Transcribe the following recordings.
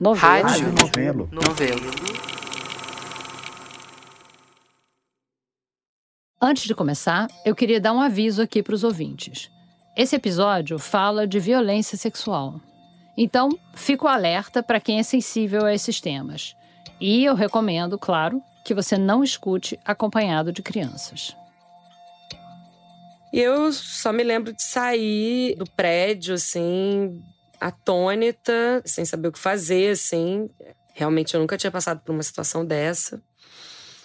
Novelo. Rádio. Novelo. Novelo. Antes de começar, eu queria dar um aviso aqui para os ouvintes. Esse episódio fala de violência sexual. Então, fico alerta para quem é sensível a esses temas. E eu recomendo, claro, que você não escute acompanhado de crianças. E eu só me lembro de sair do prédio, assim, atônita, sem saber o que fazer, assim. Realmente eu nunca tinha passado por uma situação dessa.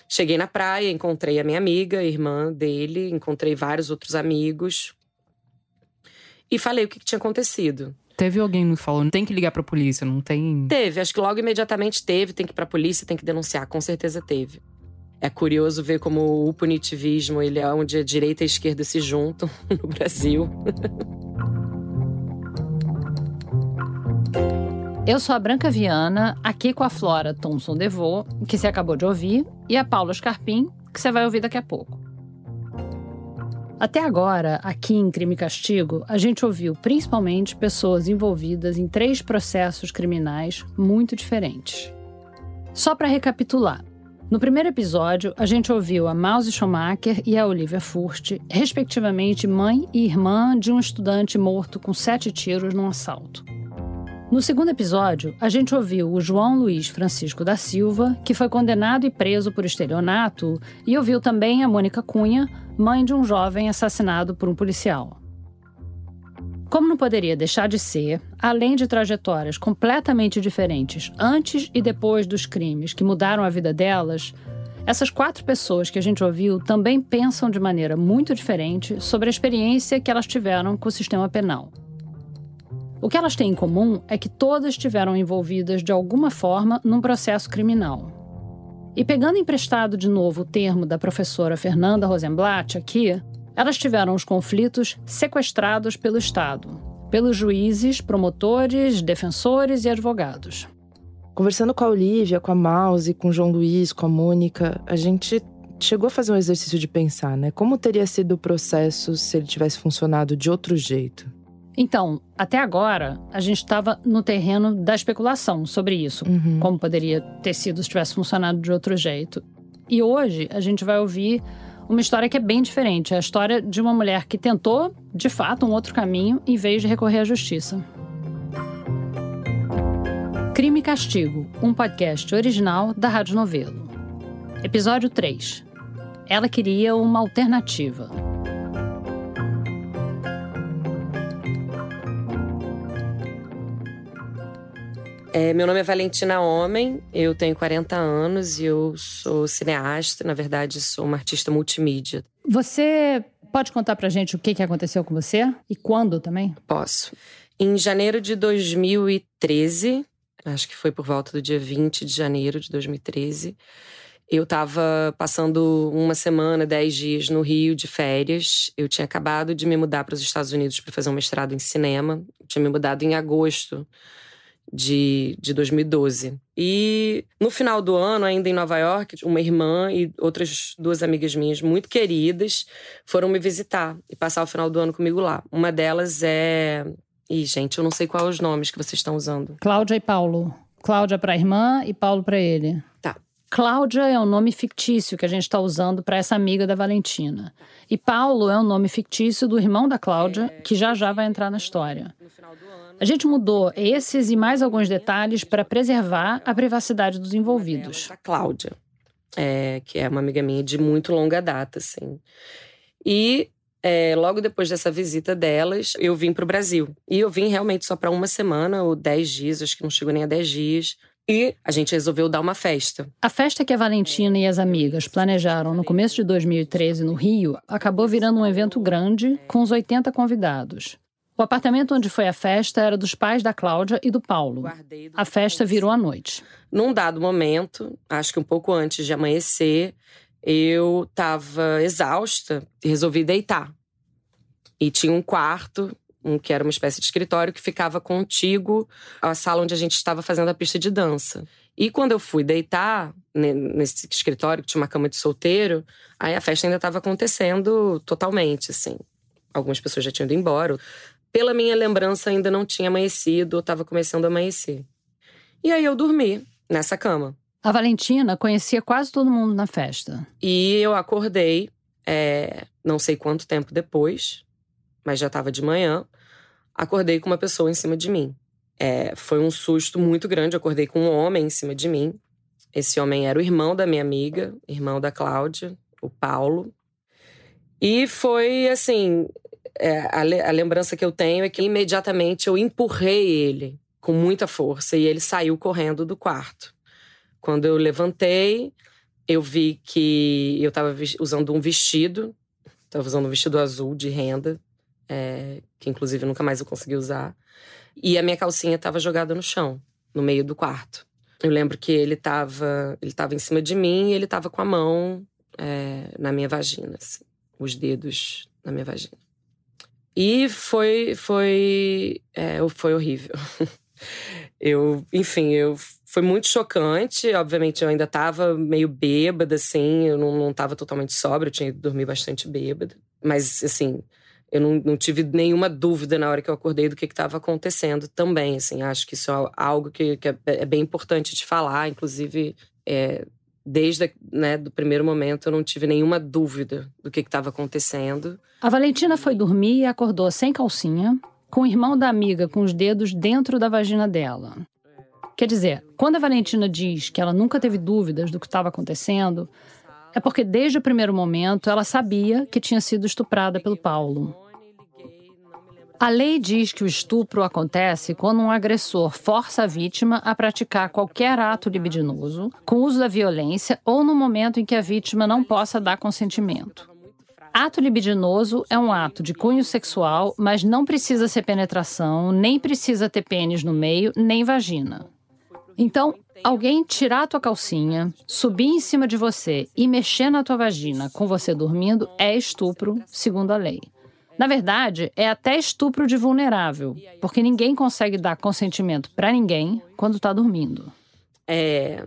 Cheguei na praia, encontrei a minha amiga, a irmã dele, encontrei vários outros amigos. E falei o que, que tinha acontecido. Teve alguém que falou, não tem que ligar pra polícia, não tem. Teve, acho que logo imediatamente teve, tem que ir pra polícia, tem que denunciar, com certeza teve. É curioso ver como o punitivismo, ele é onde a direita e a esquerda se juntam no Brasil. Eu sou a Branca Viana, aqui com a Flora Thomson Devô, que você acabou de ouvir, e a Paula Scarpim, que você vai ouvir daqui a pouco. Até agora, aqui em Crime e Castigo, a gente ouviu principalmente pessoas envolvidas em três processos criminais muito diferentes. Só para recapitular, no primeiro episódio, a gente ouviu a Mouse Schumacher e a Olivia Furt, respectivamente mãe e irmã de um estudante morto com sete tiros num assalto. No segundo episódio, a gente ouviu o João Luiz Francisco da Silva, que foi condenado e preso por estelionato, e ouviu também a Mônica Cunha, mãe de um jovem assassinado por um policial. Como não poderia deixar de ser, além de trajetórias completamente diferentes antes e depois dos crimes que mudaram a vida delas, essas quatro pessoas que a gente ouviu também pensam de maneira muito diferente sobre a experiência que elas tiveram com o sistema penal. O que elas têm em comum é que todas estiveram envolvidas de alguma forma num processo criminal. E pegando emprestado de novo o termo da professora Fernanda Rosenblatt aqui, elas tiveram os conflitos sequestrados pelo Estado, pelos juízes, promotores, defensores e advogados. Conversando com a Olivia, com a Mouse, com o João Luiz, com a Mônica, a gente chegou a fazer um exercício de pensar, né? Como teria sido o processo se ele tivesse funcionado de outro jeito? Então, até agora, a gente estava no terreno da especulação sobre isso, Uhum. como poderia ter sido se tivesse funcionado de outro jeito. E hoje a gente vai ouvir uma história que é bem diferente, é a história de uma mulher que tentou, de fato, um outro caminho em vez de recorrer à justiça. Crime e Castigo, um podcast original da Rádio Novelo. Episódio 3. Ela queria uma alternativa. É, meu nome é Valentina Homem, eu tenho 40 anos e eu sou cineasta, na verdade, sou uma artista multimídia. Você pode contar pra gente o que, que aconteceu com você? E quando também? Posso. Em janeiro de 2013, acho que foi por volta do dia 20 de janeiro de 2013, eu estava passando uma semana, dez dias no Rio de férias. Eu tinha acabado de me mudar para os Estados Unidos para fazer um mestrado em cinema. Eu tinha me mudado em agosto de, de 2012. E no final do ano, ainda em Nova York, uma irmã e outras duas amigas minhas muito queridas foram me visitar e passar o final do ano comigo lá. Uma delas é. Ih, gente, eu não sei quais os nomes que vocês estão usando. Cláudia e Paulo. Cláudia para a irmã e Paulo para ele. Tá. Cláudia é um nome fictício que a gente está usando para essa amiga da Valentina. E Paulo é um nome fictício do irmão da Cláudia, que já já vai entrar na história. A gente mudou esses e mais alguns detalhes para preservar a privacidade dos envolvidos. A Cláudia, é, que é uma amiga minha de muito longa data, assim. E é, logo depois dessa visita delas, eu vim para o Brasil. E eu vim realmente só para uma semana ou dez dias, acho que não chegou nem a dez dias. E a gente resolveu dar uma festa. A festa que a Valentina e as amigas planejaram no começo de 2013 no Rio acabou virando um evento grande com uns 80 convidados. O apartamento onde foi a festa era dos pais da Cláudia e do Paulo. A festa virou à noite. Num dado momento, acho que um pouco antes de amanhecer, eu estava exausta e resolvi deitar. E tinha um quarto, um que era uma espécie de escritório, que ficava contigo à sala onde a gente estava fazendo a pista de dança. E quando eu fui deitar ne- nesse escritório, que tinha uma cama de solteiro, aí a festa ainda estava acontecendo totalmente, assim. Algumas pessoas já tinham ido embora. Pela minha lembrança, ainda não tinha amanhecido, estava começando a amanhecer. E aí eu dormi nessa cama. A Valentina conhecia quase todo mundo na festa. E eu acordei, é, não sei quanto tempo depois, mas já estava de manhã. Acordei com uma pessoa em cima de mim. É, foi um susto muito grande. Acordei com um homem em cima de mim. Esse homem era o irmão da minha amiga, irmão da Cláudia, o Paulo. E foi assim: é, a, a lembrança que eu tenho é que imediatamente eu empurrei ele com muita força e ele saiu correndo do quarto. Quando eu levantei, eu vi que eu estava usando um vestido, estava usando um vestido azul de renda, é, que inclusive nunca mais eu consegui usar. E a minha calcinha estava jogada no chão, no meio do quarto. Eu lembro que ele estava ele tava em cima de mim e ele estava com a mão é, na minha vagina, assim, os dedos na minha vagina. E foi foi é, foi horrível. eu, enfim, eu foi muito chocante. Obviamente, eu ainda estava meio bêbada, assim, eu não, não tava totalmente sóbria, eu tinha ido dormir bastante bêbada. Mas, assim, eu não, não, tive nenhuma dúvida na hora que eu acordei do que estava acontecendo também, assim. Acho que isso é algo que, que é, é, bem importante de falar, inclusive. É, desde né, do primeiro momento eu não tive nenhuma dúvida do que estava acontecendo. A Valentina foi dormir e acordou sem calcinha, com o irmão da amiga com os dedos dentro da vagina dela. Quer dizer, quando a Valentina diz que ela nunca teve dúvidas do que estava acontecendo, é porque desde o primeiro momento ela sabia que tinha sido estuprada pelo Paulo. A lei diz que o estupro acontece quando um agressor força a vítima a praticar qualquer ato libidinoso, com uso da violência ou no momento em que a vítima não possa dar consentimento. Ato libidinoso é um ato de cunho sexual, mas não precisa ser penetração, nem precisa ter pênis no meio, nem vagina. Então, alguém tirar a tua calcinha, subir em cima de você e mexer na tua vagina com você dormindo é estupro, segundo a lei. Na verdade, é até estupro de vulnerável, porque ninguém consegue dar consentimento para ninguém quando está dormindo. É,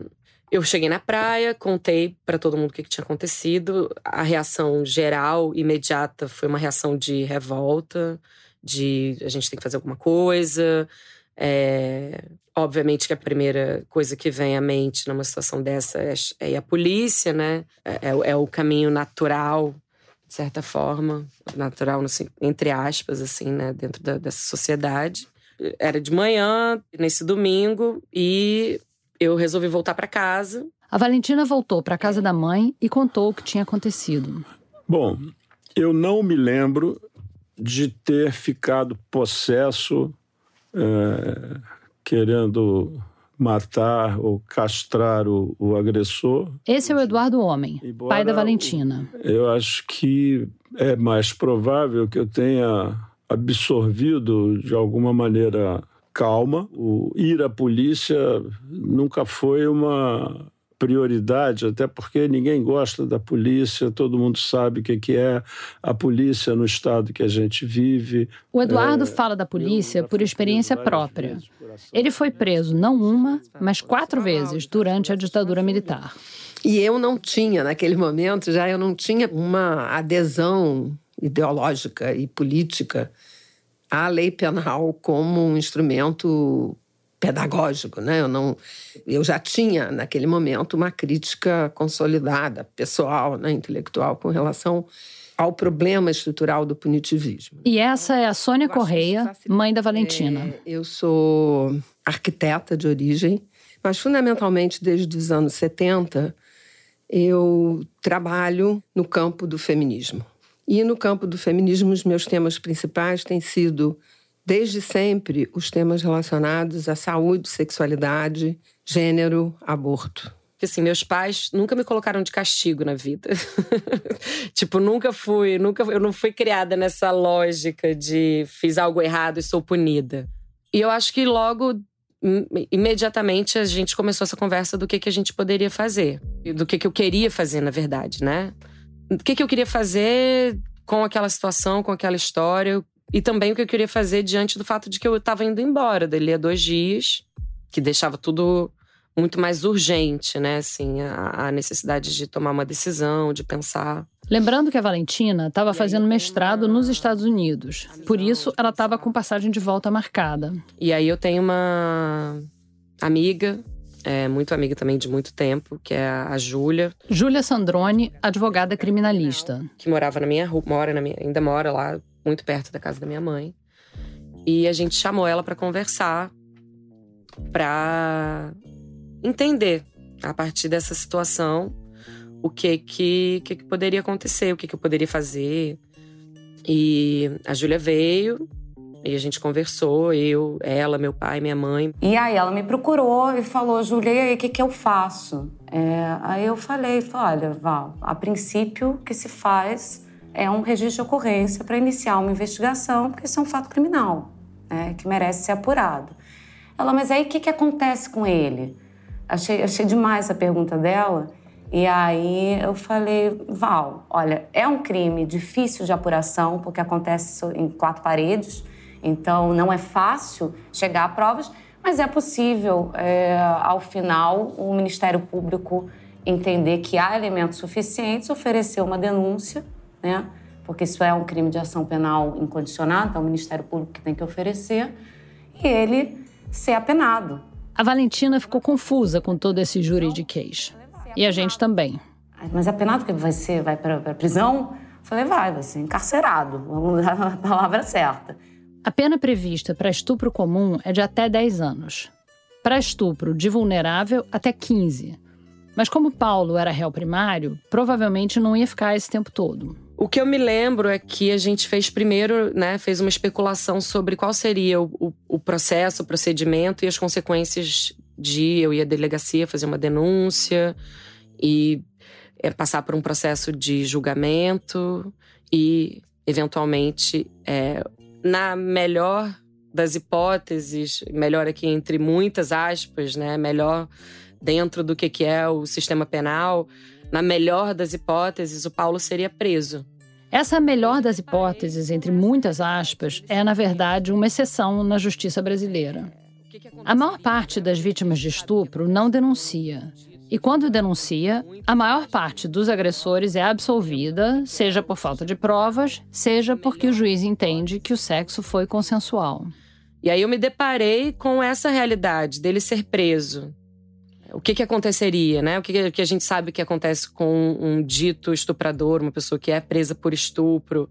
eu cheguei na praia, contei para todo mundo o que, que, tinha acontecido. A reação geral, imediata, foi uma reação de revolta, de a gente tem que fazer alguma coisa. É, obviamente que a primeira coisa que vem à mente numa situação dessa é, é a polícia, né? É, é, é o caminho natural de certa forma, natural, entre aspas, assim, né, dentro da, dessa sociedade. Era de manhã, nesse domingo, e eu resolvi voltar para casa. A Valentina voltou para casa da mãe e contou o que tinha acontecido. Bom, eu não me lembro de ter ficado possesso, é, querendo matar ou castrar o, o agressor. Esse é o Eduardo Homem, Embora pai da Valentina. Eu acho que é mais provável que eu tenha absorvido de alguma maneira calma. O ir à polícia nunca foi uma prioridade, até porque ninguém gosta da polícia, todo mundo sabe o que é a polícia no estado que a gente vive. O Eduardo é, fala da polícia por experiência própria. Ele foi preso não uma, mas quatro vezes durante a ditadura militar. E eu não tinha, naquele momento, já eu não tinha uma adesão ideológica e política à lei penal como um instrumento pedagógico, né? Eu não, eu já tinha naquele momento uma crítica consolidada, pessoal, né, intelectual, com relação ao problema estrutural do punitivismo. E essa é a Sônia Correia, mãe da Valentina. É, eu sou arquiteta de origem, mas fundamentalmente desde os anos 70 eu trabalho no campo do feminismo. E no campo do feminismo, os meus temas principais têm sido desde sempre os temas relacionados à saúde, sexualidade, gênero, aborto. Assim, meus pais nunca me colocaram de castigo na vida. tipo, nunca fui, nunca eu não fui criada nessa lógica de fiz algo errado e sou punida. E eu acho que logo imediatamente a gente começou essa conversa do que que a gente poderia fazer, do que que eu queria fazer, na verdade, né? O que que eu queria fazer com aquela situação, com aquela história, e também o que eu queria fazer diante do fato de que eu estava indo embora dali a dois dias, que deixava tudo muito mais urgente, né? Assim, a, a necessidade de tomar uma decisão, de pensar. Lembrando que a Valentina estava fazendo mestrado nos Estados Unidos. Por isso, ela estava com passagem de volta marcada. E aí eu tenho uma amiga, é, muito amiga também de muito tempo, que é a Júlia. Júlia Sandrone, advogada criminalista. Que morava na minha rua, mora na minha, ainda mora lá, muito perto da casa da minha mãe. E a gente chamou ela para conversar, para entender a partir dessa situação o que que, que, que poderia acontecer, o que, que eu poderia fazer. E a Júlia veio, e a gente conversou, eu, ela, meu pai, minha mãe. E aí ela me procurou e falou, Júlia, e aí, o que, que eu faço? É, aí eu falei, olha, Val, a princípio que se faz é um registro de ocorrência para iniciar uma investigação, porque isso é um fato criminal, né, que merece ser apurado. Ela, mas aí o que, que acontece com ele? Achei, achei demais a pergunta dela. E aí eu falei, Val, olha, é um crime difícil de apuração, porque acontece em quatro paredes, então não é fácil chegar a provas, mas é possível, é, ao final, o Ministério Público entender que há elementos suficientes, oferecer uma denúncia, né? Porque isso é um crime de ação penal incondicionada, é o Ministério Público que tem que oferecer, e ele ser apenado. A Valentina ficou confusa com todo esse juridiquês. E a gente também. Mas apenado que vai ser, vai para prisão? Falei, vai, vai ser encarcerado. Vamos dar a palavra certa. A pena prevista para estupro comum é de até 10 anos. Para estupro de vulnerável, até 15. Mas como Paulo era réu primário, provavelmente não ia ficar esse tempo todo. O que eu me lembro é que a gente fez primeiro, né, fez uma especulação sobre qual seria o, o, o processo, o procedimento e as consequências de eu ir à delegacia fazer uma denúncia e é, passar por um processo de julgamento e, eventualmente, é, na melhor das hipóteses, melhor aqui entre muitas aspas, né, melhor dentro do que, que é o sistema penal, na melhor das hipóteses, o Paulo seria preso. Essa melhor das hipóteses, entre muitas aspas, é, na verdade, uma exceção na justiça brasileira. A maior parte das vítimas de estupro não denuncia. E quando denuncia, a maior parte dos agressores é absolvida, seja por falta de provas, seja porque o juiz entende que o sexo foi consensual. E aí eu me deparei com essa realidade dele ser preso. O que, que aconteceria, né? O que, que a gente sabe que acontece com um dito estuprador, uma pessoa que é presa por estupro.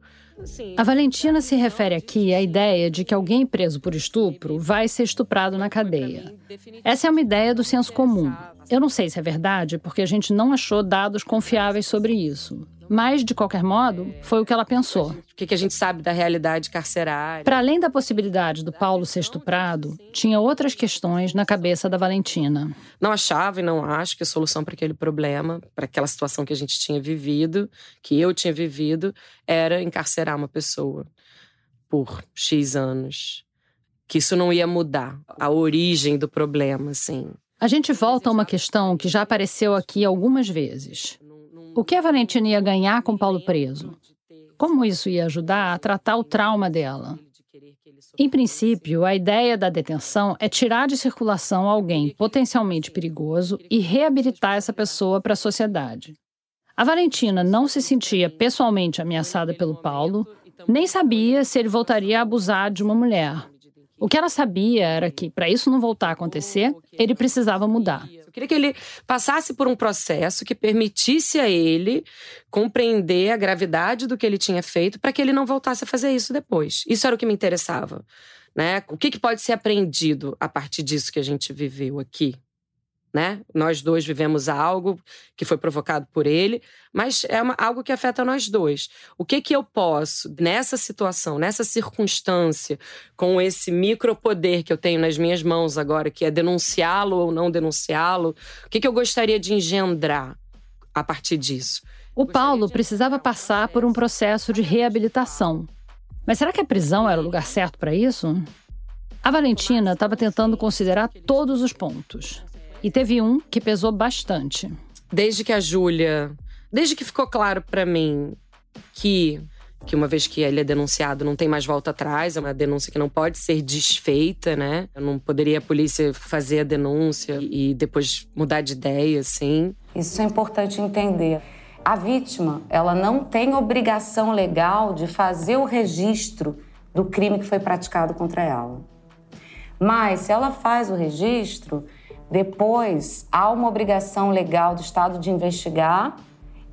A Valentina se refere aqui à ideia de que alguém preso por estupro vai ser estuprado na cadeia. Essa é uma ideia do senso comum. Eu não sei se é verdade, porque a gente não achou dados confiáveis sobre isso. Mas, de qualquer modo, foi o que ela pensou. O que a gente sabe da realidade carcerária? Para além da possibilidade do Paulo ser estuprado, tinha outras questões na cabeça da Valentina. Não achava e não acho que a solução para aquele problema, para aquela situação que a gente tinha vivido, que eu tinha vivido, era encarcerar uma pessoa por X anos. Que isso não ia mudar a origem do problema, assim. A gente volta a uma questão que já apareceu aqui algumas vezes. O que a Valentina ia ganhar com Paulo preso? Como isso ia ajudar a tratar o trauma dela? Em princípio, a ideia da detenção é tirar de circulação alguém potencialmente perigoso e reabilitar essa pessoa para a sociedade. A Valentina não se sentia pessoalmente ameaçada pelo Paulo, nem sabia se ele voltaria a abusar de uma mulher. O que ela sabia era que, para isso não voltar a acontecer, ele precisava mudar. Queria que ele passasse por um processo que permitisse a ele compreender a gravidade do que ele tinha feito para que ele não voltasse a fazer isso depois. Isso era o que me interessava. Né? O que, que pode ser aprendido a partir disso que a gente viveu aqui? Né? Nós dois vivemos algo que foi provocado por ele, mas é uma, algo que afeta nós dois. O que que eu posso, nessa situação, nessa circunstância, com esse micropoder que eu tenho nas minhas mãos agora, que é denunciá-lo ou não denunciá-lo, o que que eu gostaria de engendrar a partir disso? O Paulo precisava passar por um processo de reabilitação. Mas será que a prisão era o lugar certo para isso? A Valentina estava tentando considerar todos os pontos. E teve um que pesou bastante. Desde que a Júlia. Desde que ficou claro para mim que que uma vez que ele é denunciado não tem mais volta atrás, é uma denúncia que não pode ser desfeita, né? Não poderia a polícia fazer a denúncia e depois mudar de ideia, assim. Isso é importante entender. A vítima, ela não tem obrigação legal de fazer o registro do crime que foi praticado contra ela. Mas se ela faz o registro, depois há uma obrigação legal do Estado de investigar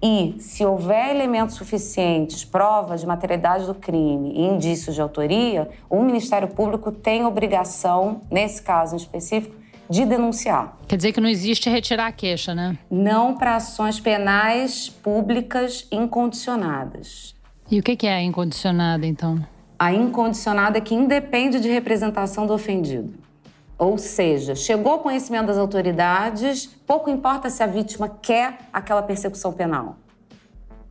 e, se houver elementos suficientes, provas de materialidade do crime e indícios de autoria, o Ministério Público tem obrigação, nesse caso em específico, de denunciar. Quer dizer que não existe retirar a queixa, né? Não para ações penais públicas incondicionadas. E o que é a incondicionada, então? A incondicionada é que independe de representação do ofendido. Ou seja, chegou ao conhecimento das autoridades, pouco importa se a vítima quer aquela persecução penal.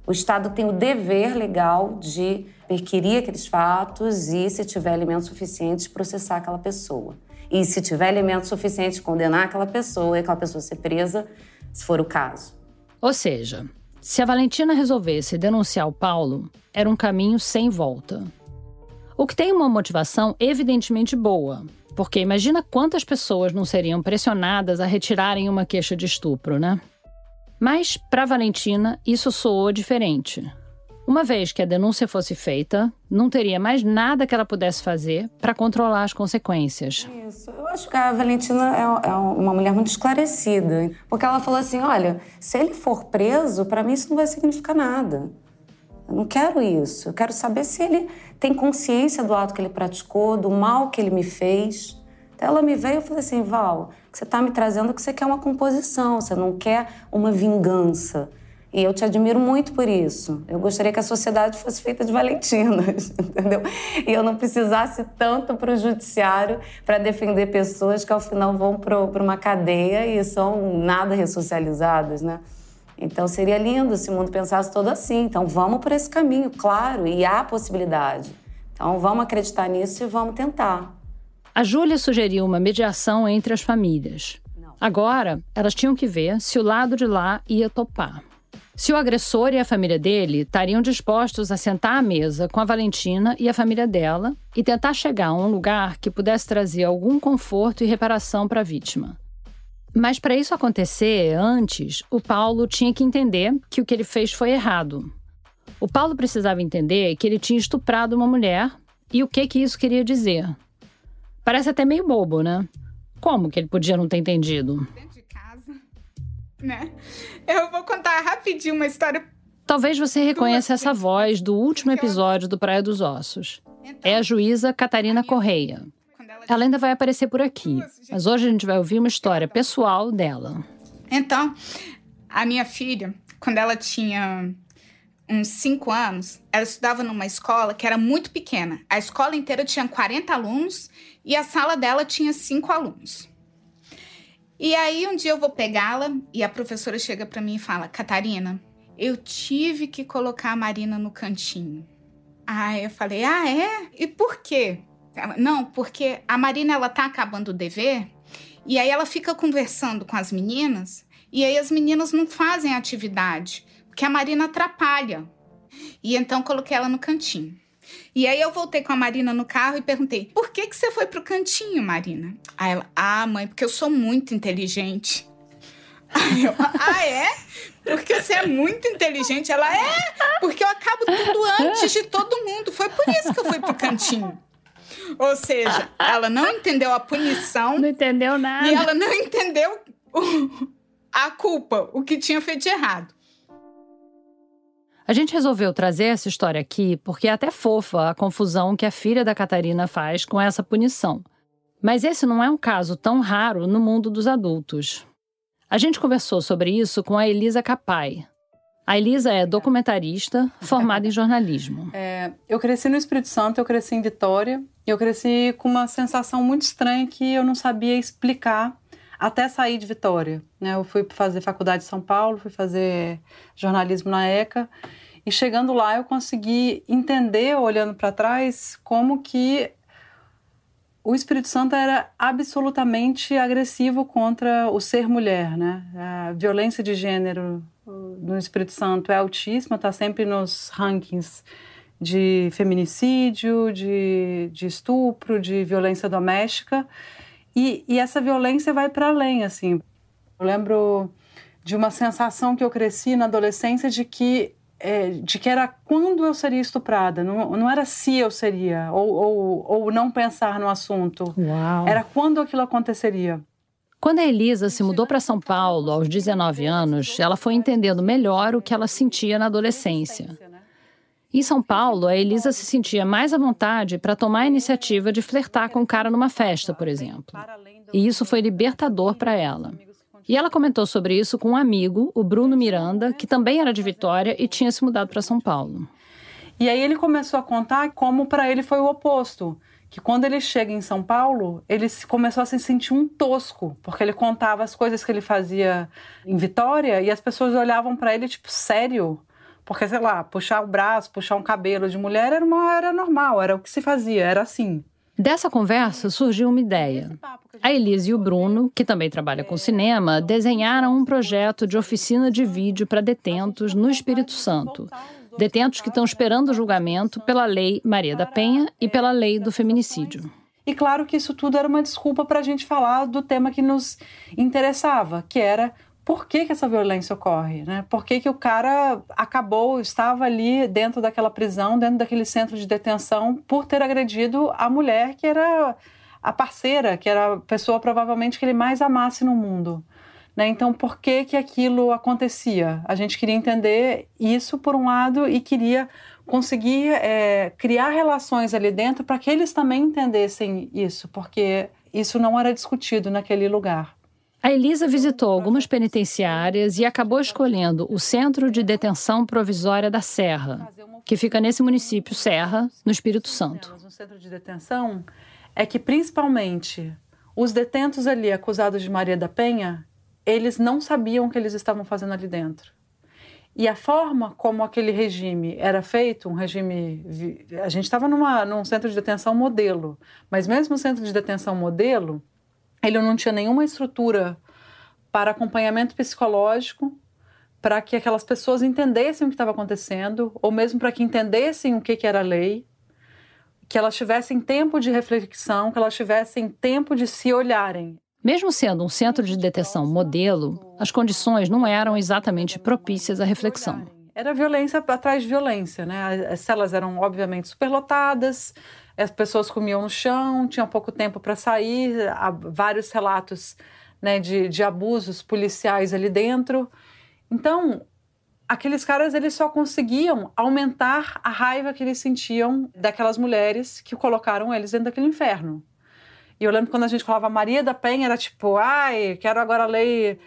O Estado tem o dever legal de perquirir aqueles fatos e, se tiver elementos suficientes, processar aquela pessoa. E, se tiver elementos suficientes, condenar aquela pessoa e aquela pessoa ser presa, se for o caso. Ou seja, se a Valentina resolvesse denunciar o Paulo, era um caminho sem volta. O que tem uma motivação evidentemente boa, porque imagina quantas pessoas não seriam pressionadas a retirarem uma queixa de estupro, né? Mas, para Valentina, isso soou diferente. Uma vez que a denúncia fosse feita, não teria mais nada que ela pudesse fazer para controlar as consequências. Isso. Eu acho que a Valentina é, é uma mulher muito esclarecida. Porque ela falou assim: olha, se ele for preso, para mim isso não vai significar nada. Não quero isso. Eu quero saber se ele tem consciência do ato que ele praticou, do mal que ele me fez. Então ela me veio e falou assim: Val, você está me trazendo que você quer uma composição, você não quer uma vingança. E eu te admiro muito por isso. Eu gostaria que a sociedade fosse feita de valentinas, entendeu? E eu não precisasse tanto para o judiciário para defender pessoas que ao final vão para uma cadeia e são nada ressocializadas, né? Então seria lindo se o mundo pensasse todo assim. Então vamos por esse caminho, claro, e há possibilidade. Então vamos acreditar nisso e vamos tentar. A Júlia sugeriu uma mediação entre as famílias. Agora, elas tinham que ver se o lado de lá ia topar. Se o agressor e a família dele estariam dispostos a sentar à mesa com a Valentina e a família dela e tentar chegar a um lugar que pudesse trazer algum conforto e reparação para a vítima. Mas para isso acontecer antes, o Paulo tinha que entender que o que ele fez foi errado. O Paulo precisava entender que ele tinha estuprado uma mulher e o que que isso queria dizer. Parece até meio bobo, né? Como que ele podia não ter entendido? Dentro de casa, né? Eu vou contar rapidinho uma história. Talvez você reconheça essa voz do último episódio do Praia dos Ossos. É a juíza Catarina Correia. Ela ainda vai aparecer por aqui, mas hoje a gente vai ouvir uma história pessoal dela. Então, a minha filha, quando ela tinha uns 5 anos, ela estudava numa escola que era muito pequena. A escola inteira tinha 40 alunos e a sala dela tinha 5 alunos. E aí um dia eu vou pegá-la e a professora chega para mim e fala: "Catarina, eu tive que colocar a Marina no cantinho". Aí eu falei: "Ah, é? E por quê?" Não, porque a Marina ela tá acabando o dever e aí ela fica conversando com as meninas e aí as meninas não fazem atividade, porque a Marina atrapalha. E então coloquei ela no cantinho. E aí eu voltei com a Marina no carro e perguntei: "Por que que você foi pro cantinho, Marina?" Aí ela: "Ah, mãe, porque eu sou muito inteligente." Aí eu, ah, é? Porque você é muito inteligente. Ela é, porque eu acabo tudo antes de todo mundo. Foi por isso que eu fui pro cantinho. Ou seja, ela não entendeu a punição. Não entendeu nada. E ela não entendeu o, a culpa, o que tinha feito de errado. A gente resolveu trazer essa história aqui porque é até fofa a confusão que a filha da Catarina faz com essa punição. Mas esse não é um caso tão raro no mundo dos adultos. A gente conversou sobre isso com a Elisa Capai, a Elisa é documentarista, formada em jornalismo. É, eu cresci no Espírito Santo, eu cresci em Vitória, eu cresci com uma sensação muito estranha que eu não sabia explicar até sair de Vitória. Né? Eu fui fazer faculdade em São Paulo, fui fazer jornalismo na ECA, e chegando lá eu consegui entender, olhando para trás, como que o Espírito Santo era absolutamente agressivo contra o ser mulher, né? A violência de gênero no Espírito Santo é altíssima, está sempre nos rankings de feminicídio, de, de estupro, de violência doméstica. E, e essa violência vai para além, assim. Eu lembro de uma sensação que eu cresci na adolescência de que é, de que era quando eu seria estuprada, não, não era se eu seria, ou, ou, ou não pensar no assunto. Uau. Era quando aquilo aconteceria. Quando a Elisa se mudou para São Paulo aos 19 anos, ela foi entendendo melhor o que ela sentia na adolescência. Em São Paulo, a Elisa se sentia mais à vontade para tomar a iniciativa de flertar com um cara numa festa, por exemplo. E isso foi libertador para ela. E ela comentou sobre isso com um amigo, o Bruno Miranda, que também era de Vitória e tinha se mudado para São Paulo. E aí ele começou a contar como para ele foi o oposto. Que quando ele chega em São Paulo, ele começou a se sentir um tosco, porque ele contava as coisas que ele fazia em Vitória e as pessoas olhavam para ele tipo, sério? Porque, sei lá, puxar o braço, puxar um cabelo de mulher era, uma, era normal, era o que se fazia, era assim. Dessa conversa surgiu uma ideia. A Elise e o Bruno, que também trabalha com cinema, desenharam um projeto de oficina de vídeo para detentos no Espírito Santo. Detentos que estão esperando o julgamento pela Lei Maria da Penha e pela Lei do Feminicídio. E claro que isso tudo era uma desculpa para a gente falar do tema que nos interessava, que era por que, que essa violência ocorre, né? Por que, que o cara acabou, estava ali dentro daquela prisão, dentro daquele centro de detenção, por ter agredido a mulher que era a parceira, que era a pessoa provavelmente que ele mais amasse no mundo. Né? Então, por que, que aquilo acontecia? A gente queria entender isso, por um lado, e queria conseguir é, criar relações ali dentro para que eles também entendessem isso, porque isso não era discutido naquele lugar. A Elisa visitou algumas penitenciárias e acabou escolhendo o Centro de Detenção Provisória da Serra, que fica nesse município, Serra, no Espírito Santo. No centro de detenção é que, principalmente, os detentos ali acusados de Maria da Penha, eles não sabiam o que eles estavam fazendo ali dentro. E a forma como aquele regime era feito, um regime. A gente estava num centro de detenção modelo, mas mesmo o centro de detenção modelo, ele não tinha nenhuma estrutura para acompanhamento psicológico, para que aquelas pessoas entendessem o que estava acontecendo, ou mesmo para que entendessem o que, que era a lei, que elas tivessem tempo de reflexão, que elas tivessem tempo de se olharem. Mesmo sendo um centro de detenção modelo, as condições não eram exatamente propícias à reflexão. Era violência atrás de violência, né? As celas eram obviamente superlotadas, as pessoas comiam no chão, tinham pouco tempo para sair, há vários relatos né, de, de abusos policiais ali dentro. Então, aqueles caras eles só conseguiam aumentar a raiva que eles sentiam daquelas mulheres que colocaram eles dentro daquele inferno. E eu lembro quando a gente falava Maria da Penha, era tipo, ai, quero agora a lei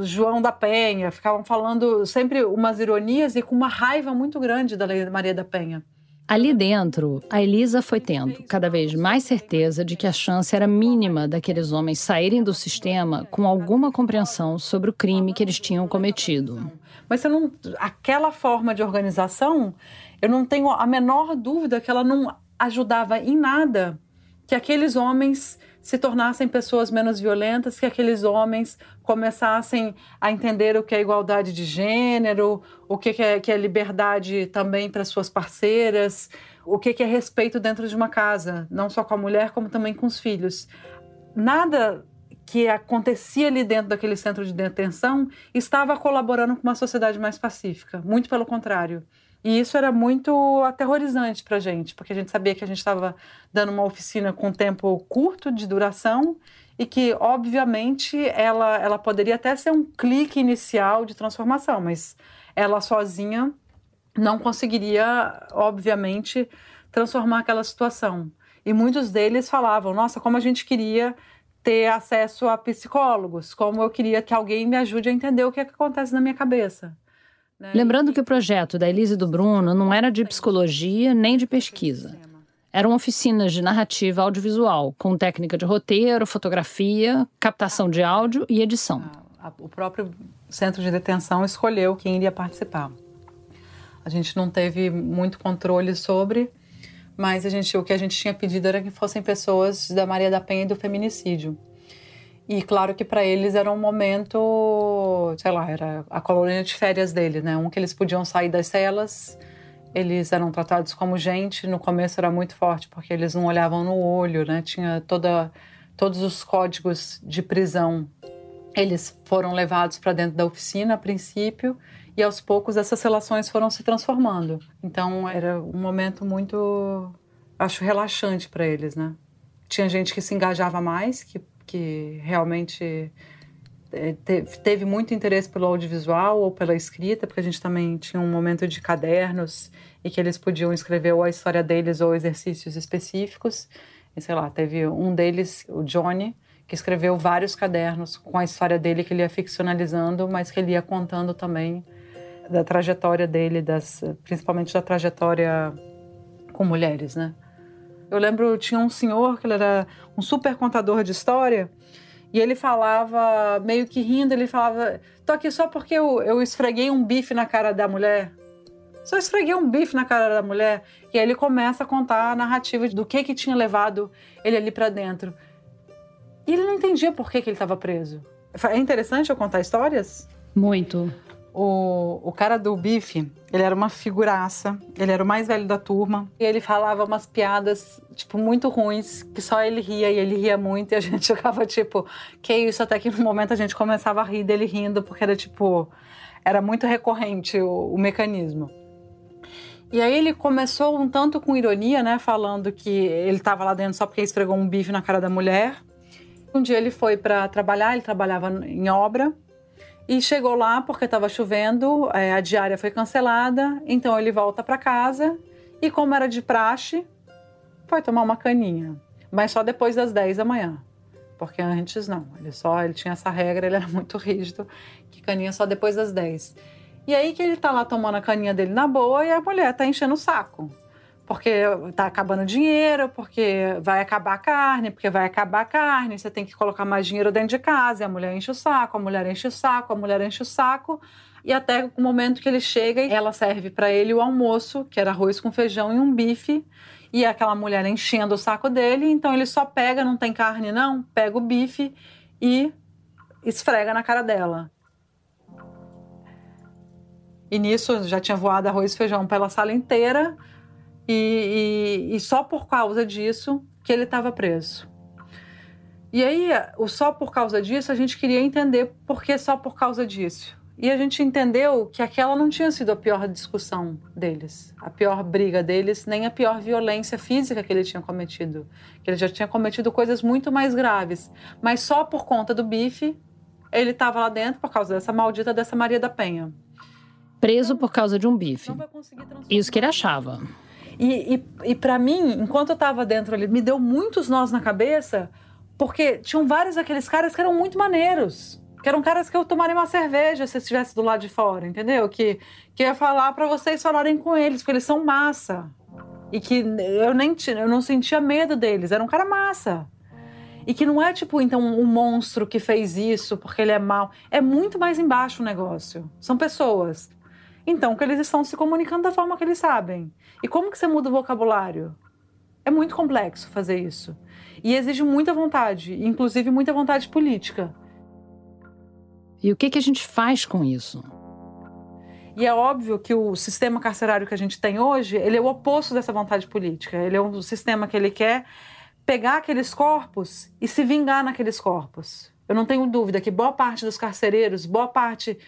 João da Penha. Ficavam falando sempre umas ironias e com uma raiva muito grande da lei Maria da Penha. Ali dentro, a Elisa foi tendo cada vez mais certeza de que a chance era mínima daqueles homens saírem do sistema com alguma compreensão sobre o crime que eles tinham cometido. Mas você não, aquela forma de organização, eu não tenho a menor dúvida que ela não ajudava em nada que aqueles homens se tornassem pessoas menos violentas, que aqueles homens começassem a entender o que é igualdade de gênero, o que é, que é liberdade também para suas parceiras, o que é respeito dentro de uma casa, não só com a mulher, como também com os filhos. Nada que acontecia ali dentro daquele centro de detenção estava colaborando com uma sociedade mais pacífica, muito pelo contrário. E isso era muito aterrorizante para a gente, porque a gente sabia que a gente estava dando uma oficina com tempo curto de duração e que, obviamente, ela, ela poderia até ser um clique inicial de transformação, mas ela sozinha não conseguiria, obviamente, transformar aquela situação. E muitos deles falavam: nossa, como a gente queria ter acesso a psicólogos, como eu queria que alguém me ajude a entender o que, é que acontece na minha cabeça. Né? Lembrando que o projeto da Elise e do Bruno não era de psicologia nem de pesquisa. Eram oficinas de narrativa audiovisual, com técnica de roteiro, fotografia, captação de áudio e edição. O próprio centro de detenção escolheu quem iria participar. A gente não teve muito controle sobre, mas a gente, o que a gente tinha pedido era que fossem pessoas da Maria da Penha e do feminicídio. E claro que para eles era um momento, sei lá, era a colônia de férias deles, né? Um que eles podiam sair das celas, eles eram tratados como gente. No começo era muito forte porque eles não olhavam no olho, né? Tinha toda todos os códigos de prisão. Eles foram levados para dentro da oficina a princípio E aos poucos essas relações foram se transformando. Então era um momento muito, acho, relaxante para eles, né? Tinha gente que se engajava mais, que, que realmente é, teve muito interesse pelo audiovisual ou pela escrita, porque a gente também tinha um momento de cadernos e que eles podiam escrever ou a história deles ou exercícios específicos. E sei lá, teve um deles, o Johnny, que escreveu vários cadernos com a história dele que ele ia ficcionalizando, mas que ele ia contando também da trajetória dele, das, principalmente da trajetória com mulheres, né? Eu lembro, tinha um senhor que ele era um super contador de história e ele falava, meio que rindo, ele falava: tô aqui só porque eu, eu esfreguei um bife na cara da mulher. Só esfreguei um bife na cara da mulher. E aí ele começa a contar a narrativa do que que tinha levado ele ali para dentro. E ele não entendia por que, que ele estava preso. É interessante eu contar histórias? Muito. O, o cara do bife, ele era uma figuraça, ele era o mais velho da turma, e ele falava umas piadas, tipo, muito ruins, que só ele ria, e ele ria muito, e a gente ficava tipo, que isso, até que no momento a gente começava a rir dele rindo, porque era tipo, era muito recorrente o, o mecanismo. E aí ele começou um tanto com ironia, né, falando que ele estava lá dentro só porque esfregou um bife na cara da mulher. Um dia ele foi para trabalhar, ele trabalhava em obra, e chegou lá porque estava chovendo, é, a diária foi cancelada, então ele volta para casa e, como era de praxe, foi tomar uma caninha, mas só depois das 10 da manhã. Porque antes não, ele só ele tinha essa regra, ele era muito rígido, que caninha só depois das 10. E aí que ele tá lá tomando a caninha dele na boa e a mulher tá enchendo o saco porque está acabando dinheiro, porque vai acabar a carne, porque vai acabar a carne, você tem que colocar mais dinheiro dentro de casa, e a mulher enche o saco, a mulher enche o saco, a mulher enche o saco, e até o momento que ele chega, ela serve para ele o almoço, que era arroz com feijão e um bife, e aquela mulher enchendo o saco dele, então ele só pega, não tem carne não, pega o bife e esfrega na cara dela. E nisso já tinha voado arroz e feijão pela sala inteira, e, e, e só por causa disso que ele estava preso. E aí, o só por causa disso, a gente queria entender por que só por causa disso. E a gente entendeu que aquela não tinha sido a pior discussão deles, a pior briga deles, nem a pior violência física que ele tinha cometido. Que ele já tinha cometido coisas muito mais graves. Mas só por conta do bife, ele estava lá dentro por causa dessa maldita dessa Maria da Penha. Preso por causa de um bife. Isso que ele achava. E, e, e para mim, enquanto eu estava dentro ali, me deu muitos nós na cabeça, porque tinham vários daqueles caras que eram muito maneiros. Que eram caras que eu tomaria uma cerveja se estivesse do lado de fora, entendeu? Que, que ia falar para vocês falarem com eles, porque eles são massa. E que eu nem eu não sentia medo deles, era um cara massa. E que não é tipo, então, um monstro que fez isso porque ele é mau. É muito mais embaixo o negócio. São pessoas. Então, que eles estão se comunicando da forma que eles sabem. E como que você muda o vocabulário? É muito complexo fazer isso. E exige muita vontade, inclusive muita vontade política. E o que, que a gente faz com isso? E é óbvio que o sistema carcerário que a gente tem hoje, ele é o oposto dessa vontade política. Ele é um sistema que ele quer pegar aqueles corpos e se vingar naqueles corpos. Eu não tenho dúvida que boa parte dos carcereiros, boa parte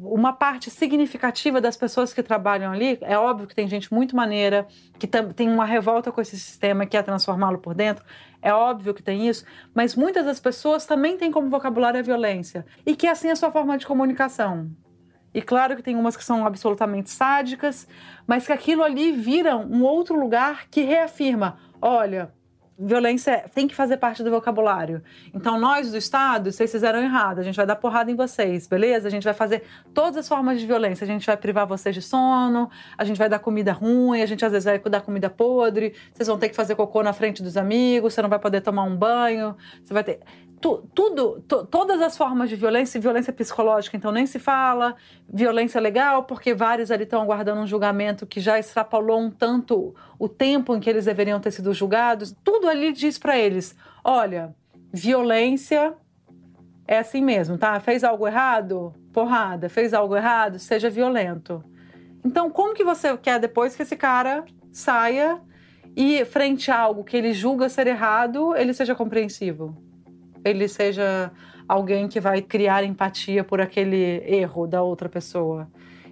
uma parte significativa das pessoas que trabalham ali, é óbvio que tem gente muito maneira, que tem uma revolta com esse sistema, que é transformá-lo por dentro, é óbvio que tem isso, mas muitas das pessoas também têm como vocabulário a violência, e que é assim a sua forma de comunicação. E claro que tem umas que são absolutamente sádicas, mas que aquilo ali vira um outro lugar que reafirma: olha, violência tem que fazer parte do vocabulário. Então, nós do Estado, vocês fizeram errado, a gente vai dar porrada em vocês, beleza? A gente vai fazer todas as formas de violência. A gente vai privar vocês de sono, a gente vai dar comida ruim, a gente às vezes vai dar comida podre, vocês vão ter que fazer cocô na frente dos amigos, você não vai poder tomar um banho, você vai ter tu, tudo, to, todas as formas de violência, violência psicológica, então nem se fala, violência legal, porque vários ali estão aguardando um julgamento que já extrapolou um tanto o tempo em que eles deveriam ter sido julgados. Tudo ali diz para eles: olha, violência é assim mesmo, tá? Fez algo errado? Porrada. Fez algo errado? Seja violento. Então, como que você quer depois que esse cara saia e, frente a algo que ele julga ser errado, ele seja compreensivo? Ele seja alguém que vai criar empatia por aquele erro da outra pessoa.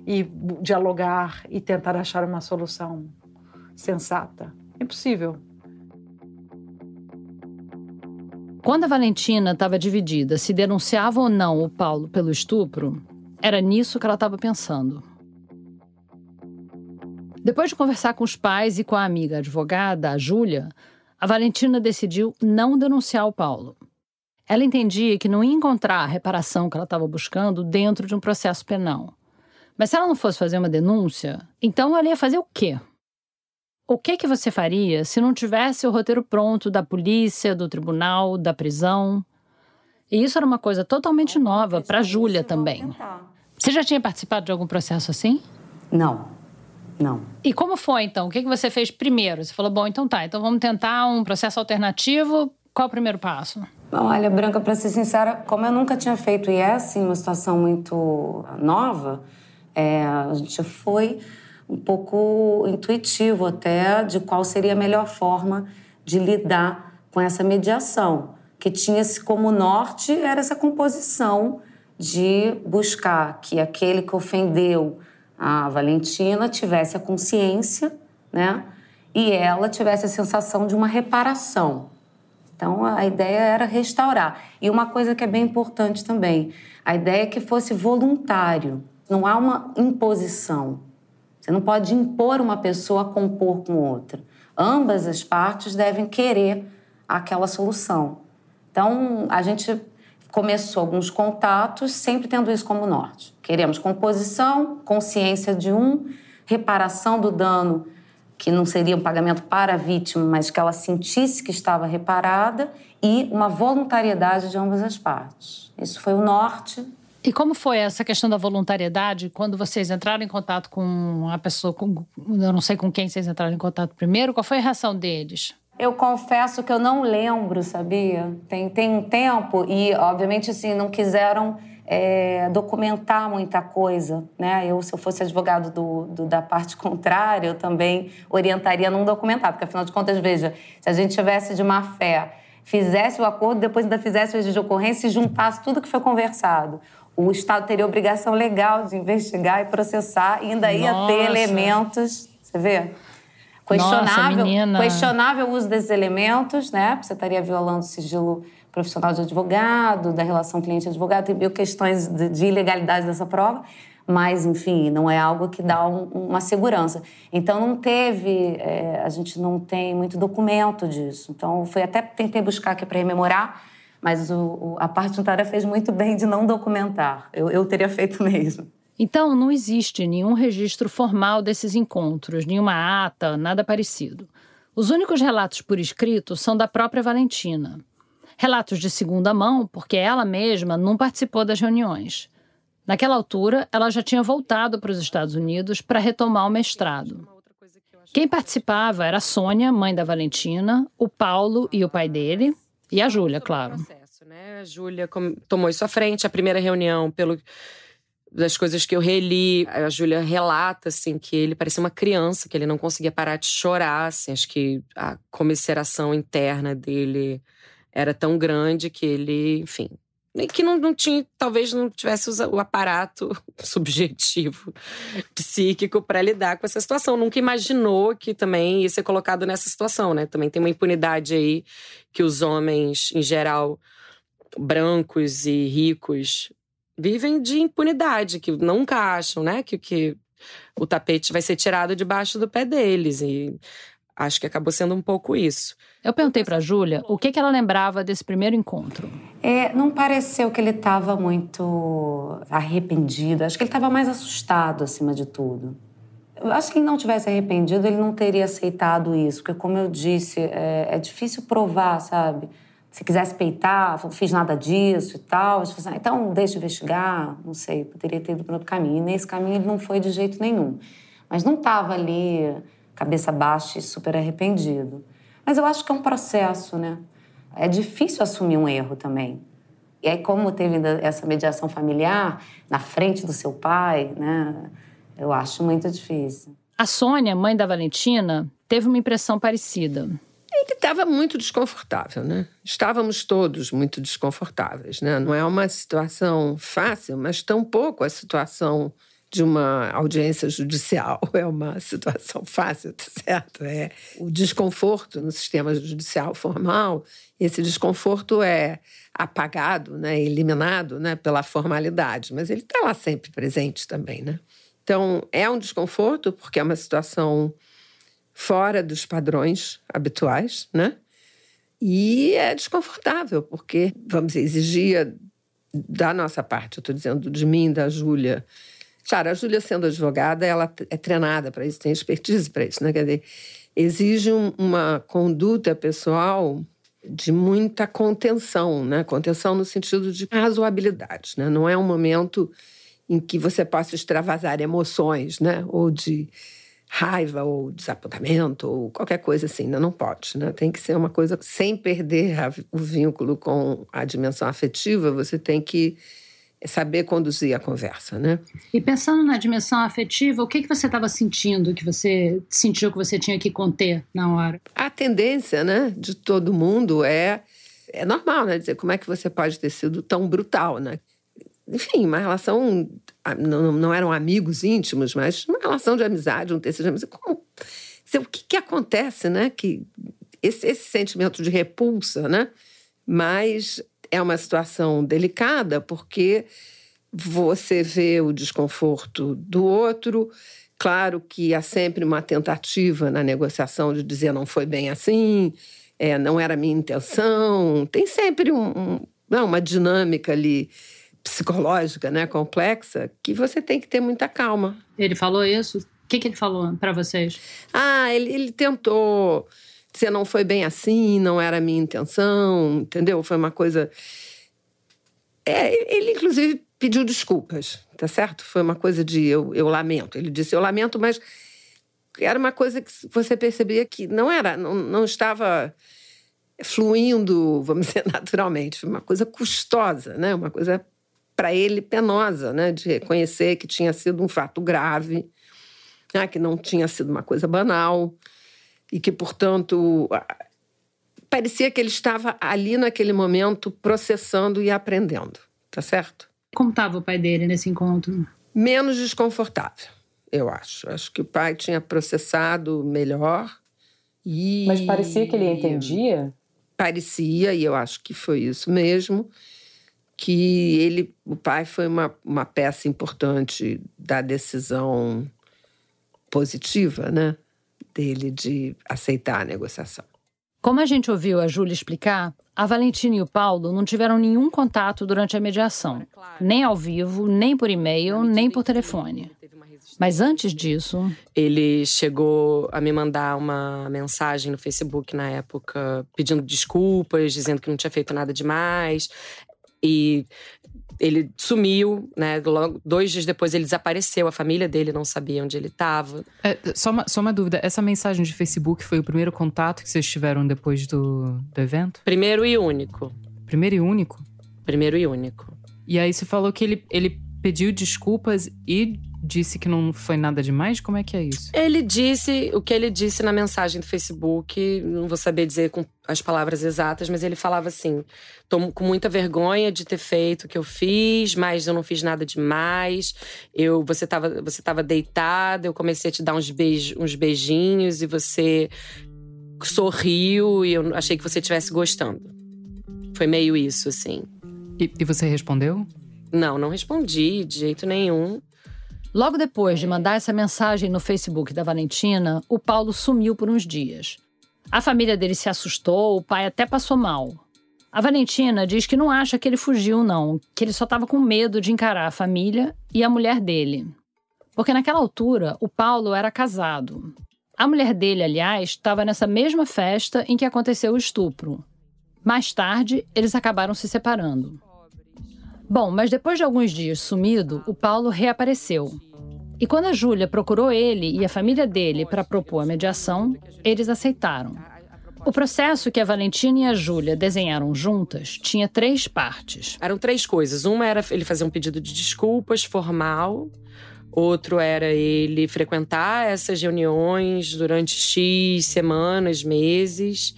e dialogar e tentar achar uma solução sensata. Impossível. Quando a Valentina estava dividida se denunciava ou não o Paulo pelo estupro, era nisso que ela estava pensando. Depois de conversar com os pais e com a amiga advogada, a Júlia, a Valentina decidiu não denunciar o Paulo. Ela entendia que não ia encontrar a reparação que ela estava buscando dentro de um processo penal. Mas se ela não fosse fazer uma denúncia, então ela ia fazer o quê? O que que você faria se não tivesse o roteiro pronto da polícia, do tribunal, da prisão? E isso era uma coisa totalmente nova para Júlia também. Você já tinha participado de algum processo assim? Não. Não. E como foi então? O que que você fez primeiro? Você falou, bom, então tá, então vamos tentar um processo alternativo. Qual o primeiro passo? Olha, Branca, para ser sincera, como eu nunca tinha feito e é assim uma situação muito nova, é, a gente foi um pouco intuitivo até de qual seria a melhor forma de lidar com essa mediação, que tinha-se como norte era essa composição de buscar que aquele que ofendeu a Valentina tivesse a consciência, né? E ela tivesse a sensação de uma reparação. Então a ideia era restaurar. E uma coisa que é bem importante também, a ideia é que fosse voluntário. Não há uma imposição. Você não pode impor uma pessoa a compor com outra. Ambas as partes devem querer aquela solução. Então a gente começou alguns contatos, sempre tendo isso como norte. Queremos composição, consciência de um, reparação do dano, que não seria um pagamento para a vítima, mas que ela sentisse que estava reparada, e uma voluntariedade de ambas as partes. Isso foi o norte. E como foi essa questão da voluntariedade quando vocês entraram em contato com a pessoa, com, eu não sei com quem vocês entraram em contato primeiro, qual foi a reação deles? Eu confesso que eu não lembro, sabia? Tem, tem um tempo e, obviamente, assim, não quiseram é, documentar muita coisa, né? Eu, se eu fosse advogado do, do, da parte contrária, eu também orientaria não documentar, porque, afinal de contas, veja, se a gente tivesse de má fé, fizesse o acordo, depois ainda fizesse o registro de ocorrência e juntasse tudo que foi conversado, o Estado teria obrigação legal de investigar e processar e ainda ia Nossa. ter elementos, você vê? Questionável, Nossa, questionável o uso desses elementos, né? Porque você estaria violando o sigilo profissional de advogado, da relação cliente-advogado, tem mil questões de, de, ilegalidade dessa prova, mas, enfim, não é algo que dá um, uma segurança. Então, não teve, é, a gente não tem muito documento disso. Então, foi até tentei buscar aqui para rememorar, mas o, o, a parte notária fez muito bem de não documentar. Eu, eu teria feito mesmo. Então, não existe nenhum registro formal desses encontros, nenhuma ata, nada parecido. Os únicos relatos por escrito são da própria Valentina. Relatos de segunda mão, porque ela mesma não participou das reuniões. Naquela altura, ela já tinha voltado para os Estados Unidos para retomar o mestrado. Quem participava era a Sônia, mãe da Valentina, o Paulo e o pai dele, e a Júlia, claro. Né? A Júlia tomou isso à frente, a primeira reunião, pelo das coisas que eu reli, a Júlia relata assim que ele parecia uma criança, que ele não conseguia parar de chorar, assim, acho que a comisseração interna dele era tão grande que ele, enfim, que não, não tinha, talvez não tivesse o aparato subjetivo, psíquico para lidar com essa situação. Nunca imaginou que também ia ser colocado nessa situação, né? Também tem uma impunidade aí que os homens, em geral, brancos e ricos, vivem de impunidade, que nunca acham, né, que, que o tapete vai ser tirado debaixo do pé deles. E acho que acabou sendo um pouco isso. Eu perguntei para a Júlia o que, que ela lembrava desse primeiro encontro. É, não pareceu que ele estava muito arrependido. Acho que ele estava mais assustado, acima de tudo. Eu acho que ele não tivesse arrependido, ele não teria aceitado isso. Porque, como eu disse, é, é difícil provar, sabe? se quisesse peitar, não fiz nada disso e tal. Assim, então, deixa investigar, não sei, poderia ter ido para outro caminho. E nesse caminho ele não foi de jeito nenhum. Mas não estava ali, cabeça baixa e super arrependido. Mas eu acho que é um processo, né? É difícil assumir um erro também. E aí, como teve essa mediação familiar na frente do seu pai, né? Eu acho muito difícil. A Sônia, mãe da Valentina, teve uma impressão parecida. Ele estava muito desconfortável, né? Estávamos todos muito desconfortáveis, né? Não é uma situação fácil, mas tampouco a situação de uma audiência judicial é uma situação fácil, tá certo? É o desconforto no sistema judicial formal, esse desconforto é apagado, né, eliminado, né, pela formalidade, mas ele está lá sempre presente também, né? Então é um desconforto porque é uma situação fora dos padrões habituais, né? E é desconfortável porque vamos dizer, exigia da nossa parte, eu estou dizendo de mim, da Júlia, Claro, a Júlia, sendo advogada, ela é treinada para isso, tem expertise para isso, né? Quer dizer, exige uma conduta pessoal de muita contenção, né? Contenção no sentido de razoabilidade, né? Não é um momento em que você possa extravasar emoções, né? Ou de raiva ou desapontamento ou qualquer coisa assim, né? não pode, né? Tem que ser uma coisa sem perder o vínculo com a dimensão afetiva, você tem que saber conduzir a conversa, né? E pensando na dimensão afetiva, o que, que você estava sentindo, que você sentiu que você tinha que conter na hora? A tendência, né, de todo mundo é é normal, né, dizer como é que você pode ter sido tão brutal, né? Enfim, uma relação não, não eram amigos íntimos, mas uma relação de amizade, um terceiro de amizade. Como, o que, que acontece, né? Que esse, esse sentimento de repulsa, né? Mas é uma situação delicada porque você vê o desconforto do outro. Claro que há sempre uma tentativa na negociação de dizer não foi bem assim, é, não era minha intenção. Tem sempre um, um, não, uma dinâmica ali psicológica, né, complexa, que você tem que ter muita calma. Ele falou isso? O que, que ele falou para vocês? Ah, ele, ele tentou dizer não foi bem assim, não era a minha intenção, entendeu? Foi uma coisa. É, ele, inclusive, pediu desculpas, tá certo? Foi uma coisa de eu, eu lamento. Ele disse eu lamento, mas era uma coisa que você percebia que não era, não, não estava fluindo, vamos dizer, naturalmente. Uma coisa custosa, né? Uma coisa para ele penosa, né? De reconhecer que tinha sido um fato grave, né? que não tinha sido uma coisa banal e que, portanto, parecia que ele estava ali naquele momento processando e aprendendo, tá certo? Como estava o pai dele nesse encontro? Menos desconfortável, eu acho. Acho que o pai tinha processado melhor e... Mas parecia que ele entendia? Parecia, e eu acho que foi isso mesmo, que ele, o pai foi uma, uma peça importante da decisão positiva, né? Dele de aceitar a negociação. Como a gente ouviu a Júlia explicar, a Valentina e o Paulo não tiveram nenhum contato durante a mediação, nem ao vivo, nem por e-mail, nem por telefone. Mas antes disso. Ele chegou a me mandar uma mensagem no Facebook na época, pedindo desculpas, dizendo que não tinha feito nada demais. E ele sumiu, né? Logo, dois dias depois ele desapareceu, a família dele não sabia onde ele estava. É, só, uma, só uma dúvida: essa mensagem de Facebook foi o primeiro contato que vocês tiveram depois do, do evento? Primeiro e único. Primeiro e único? Primeiro e único. E aí você falou que ele, ele pediu desculpas e disse que não foi nada demais? Como é que é isso? Ele disse o que ele disse na mensagem do Facebook, não vou saber dizer com as palavras exatas, mas ele falava assim: tô com muita vergonha de ter feito o que eu fiz, mas eu não fiz nada demais. Eu, você estava você tava deitada, eu comecei a te dar uns, beij, uns beijinhos e você sorriu e eu achei que você estivesse gostando. Foi meio isso, assim. E, e você respondeu? Não, não respondi de jeito nenhum. Logo depois de mandar essa mensagem no Facebook da Valentina, o Paulo sumiu por uns dias. A família dele se assustou, o pai até passou mal. A Valentina diz que não acha que ele fugiu, não, que ele só estava com medo de encarar a família e a mulher dele. Porque naquela altura, o Paulo era casado. A mulher dele, aliás, estava nessa mesma festa em que aconteceu o estupro. Mais tarde, eles acabaram se separando. Bom, mas depois de alguns dias sumido, o Paulo reapareceu. E quando a Júlia procurou ele e a família dele para propor a mediação, eles aceitaram. O processo que a Valentina e a Júlia desenharam juntas tinha três partes. Eram três coisas. Uma era ele fazer um pedido de desculpas formal. Outro era ele frequentar essas reuniões durante X semanas, meses.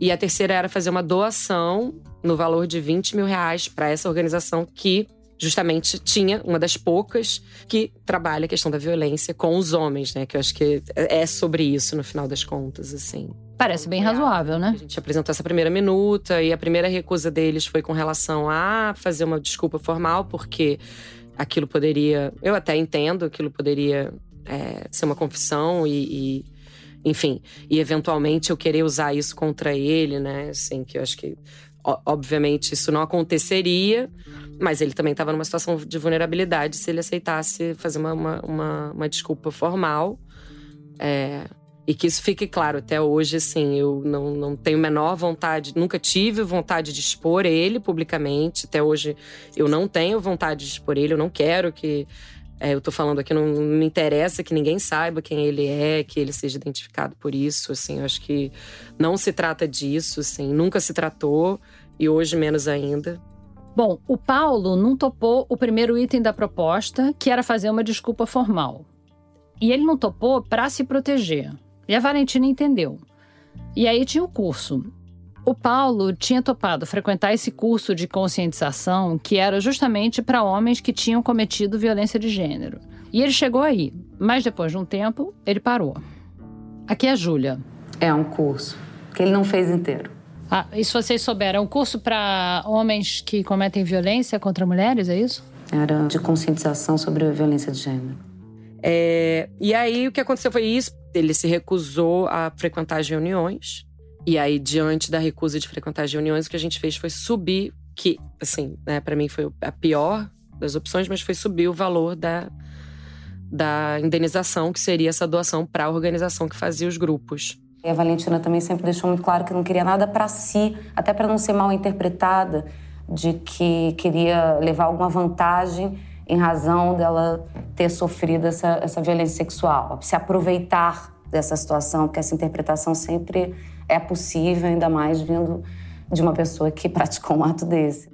E a terceira era fazer uma doação no valor de 20 mil reais para essa organização que justamente tinha uma das poucas que trabalha a questão da violência com os homens, né? Que eu acho que é sobre isso no final das contas, assim. Parece bem razoável, né? A gente apresentou essa primeira minuta e a primeira recusa deles foi com relação a fazer uma desculpa formal, porque aquilo poderia. Eu até entendo, aquilo poderia é, ser uma confissão e, e, enfim, e eventualmente eu querer usar isso contra ele, né? Assim, que eu acho que obviamente isso não aconteceria, mas ele também estava numa situação de vulnerabilidade se ele aceitasse fazer uma, uma, uma, uma desculpa formal. É, e que isso fique claro até hoje, assim, eu não, não tenho menor vontade, nunca tive vontade de expor ele publicamente. Até hoje eu não tenho vontade de expor ele, eu não quero que. É, eu tô falando aqui, não, me interessa que ninguém saiba quem ele é, que ele seja identificado por isso. Assim, acho que não se trata disso, assim, nunca se tratou e hoje menos ainda. Bom, o Paulo não topou o primeiro item da proposta, que era fazer uma desculpa formal. E ele não topou para se proteger. E a Valentina entendeu. E aí tinha o curso. O Paulo tinha topado frequentar esse curso de conscientização que era justamente para homens que tinham cometido violência de gênero. E ele chegou aí, mas depois de um tempo, ele parou. Aqui é a Júlia. É um curso que ele não fez inteiro. Ah, e se vocês souberam, é um curso para homens que cometem violência contra mulheres, é isso? Era de conscientização sobre a violência de gênero. É, e aí o que aconteceu foi isso. Ele se recusou a frequentar as reuniões. E aí, diante da recusa de frequentar as reuniões, o que a gente fez foi subir, que, assim, né, para mim foi a pior das opções, mas foi subir o valor da, da indenização, que seria essa doação para a organização que fazia os grupos. E a Valentina também sempre deixou muito claro que não queria nada para si, até para não ser mal interpretada, de que queria levar alguma vantagem em razão dela ter sofrido essa, essa violência sexual, se aproveitar dessa situação, porque essa interpretação sempre é possível, ainda mais vindo de uma pessoa que praticou um ato desse.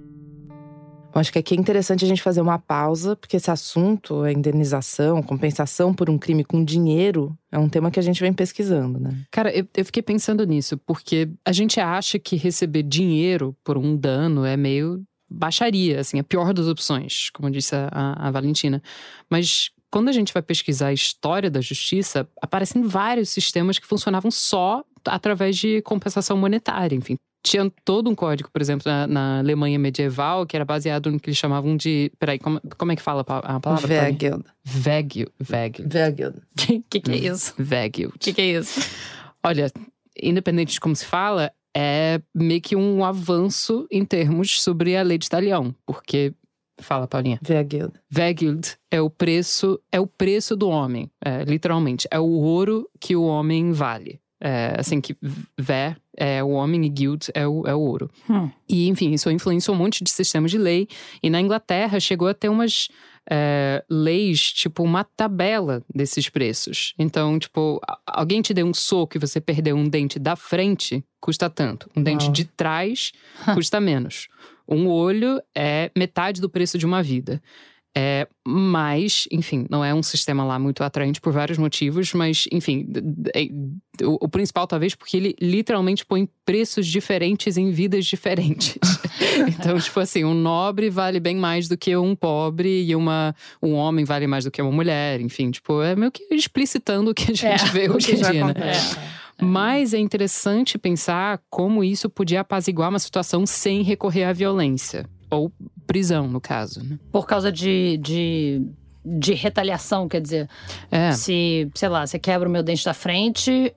Eu acho que aqui é interessante a gente fazer uma pausa, porque esse assunto, a indenização, compensação por um crime com dinheiro, é um tema que a gente vem pesquisando, né? Cara, eu, eu fiquei pensando nisso, porque a gente acha que receber dinheiro por um dano é meio baixaria, assim, a pior das opções, como disse a, a, Valentina. Mas quando a gente vai pesquisar a história da justiça, aparecem vários sistemas que funcionavam só através de compensação monetária, enfim. Tinha todo um código, por exemplo, na, na Alemanha medieval, que era baseado no que eles chamavam de. Peraí, como, como é que fala a palavra? Vegild. Vegild. Vegild. O que, que é isso? Vegild. O que, que é isso? Olha, independente de como se fala, é meio que um avanço em termos sobre a lei de Italião, porque Fala, Paulinha. Vegild. Vegild é o preço, é o preço do homem, é, literalmente. É o ouro que o homem vale. É, assim, que Vé é o homem e Guild é o, é o ouro. Hum. E, enfim, isso influenciou um monte de sistemas de lei. E na Inglaterra chegou a ter umas é, leis, tipo, uma tabela desses preços. Então, tipo, alguém te deu um soco e você perdeu um dente da frente, custa tanto. Um dente de trás custa menos. Um olho é metade do preço de uma vida. É, mas, enfim, não é um sistema lá muito atraente por vários motivos, mas, enfim, é, o, o, principal talvez porque ele literalmente põe preços diferentes em vidas diferentes. então, tipo assim, um nobre vale bem mais do que um pobre e uma, um homem vale mais do que uma mulher, enfim, tipo, é meio que explicitando o que a gente é, vê hoje em dia, né? Mas é interessante pensar como isso podia apaziguar uma situação sem recorrer à violência. Ou prisão, no caso. Né? Por causa de, de, de retaliação, quer dizer. É. Se, sei lá, você quebra o meu dente da frente,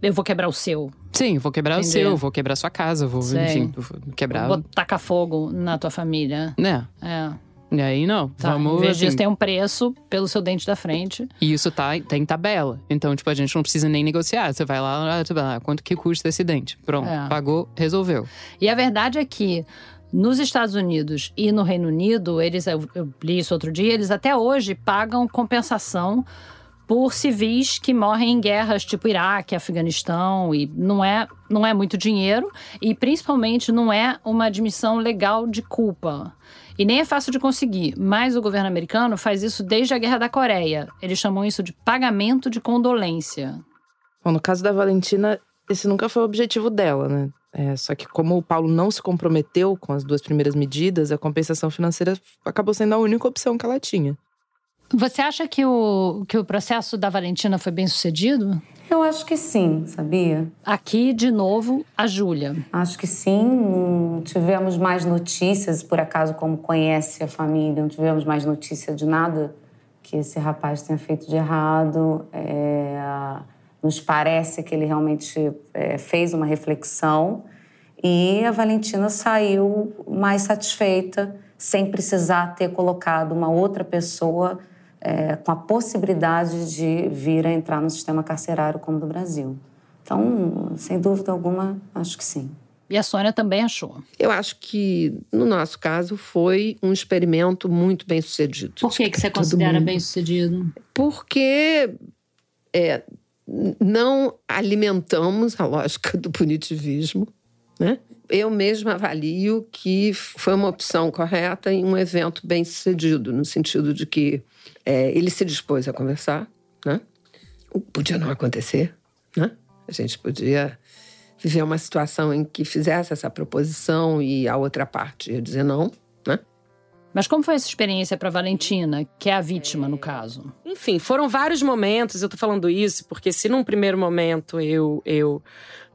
eu vou quebrar o seu. Sim, vou quebrar o seu, vou quebrar sua casa, vou, Sei. enfim, vou quebrar. Vou tacar fogo na tua família. Né? É. E aí não, tá, vamos. Em vez assim, disso, tem um preço pelo seu dente da frente. E isso tá, tá em tabela. Então, tipo, a gente não precisa nem negociar. Você vai lá, ah, quanto que custa esse dente? Pronto, é. pagou, resolveu. E a verdade é que nos Estados Unidos e no Reino Unido, eles, eu, eu li isso outro dia, eles até hoje pagam compensação por civis que morrem em guerras tipo Iraque, Afeganistão e não é não é muito dinheiro e principalmente não é uma admissão legal de culpa. E nem é fácil de conseguir, mas o governo americano faz isso desde a Guerra da Coreia. Eles chamam isso de pagamento de condolência. Bom, no caso da Valentina, esse nunca foi o objetivo dela, né? É, só que como o Paulo não se comprometeu com as duas primeiras medidas, a compensação financeira acabou sendo a única opção que ela tinha. Você acha que o, que o processo da Valentina foi bem sucedido? Eu acho que sim, sabia? Aqui, de novo, a Júlia. Acho que sim. Não tivemos mais notícias, por acaso, como conhece a família, não tivemos mais notícia de nada que esse rapaz tenha feito de errado. É, nos parece que ele realmente é, fez uma reflexão e a Valentina saiu mais satisfeita, sem precisar ter colocado uma outra pessoa é, com a possibilidade de vir a entrar no sistema carcerário como do Brasil. Então, sem dúvida alguma, acho que sim. E a Sônia também achou. Eu acho que, no nosso caso, foi um experimento muito bem sucedido. Por que, que você considera bem sucedido? Porque é, não alimentamos a lógica do punitivismo, né? Eu mesma avalio que foi uma opção correta e um evento bem sucedido, no sentido de que é, ele se dispôs a conversar, né? Podia não acontecer, né? A gente podia viver uma situação em que fizesse essa proposição e a outra parte ia dizer não, né? Mas como foi essa experiência para Valentina, que é a vítima no caso? Enfim, foram vários momentos. Eu tô falando isso porque se num primeiro momento eu eu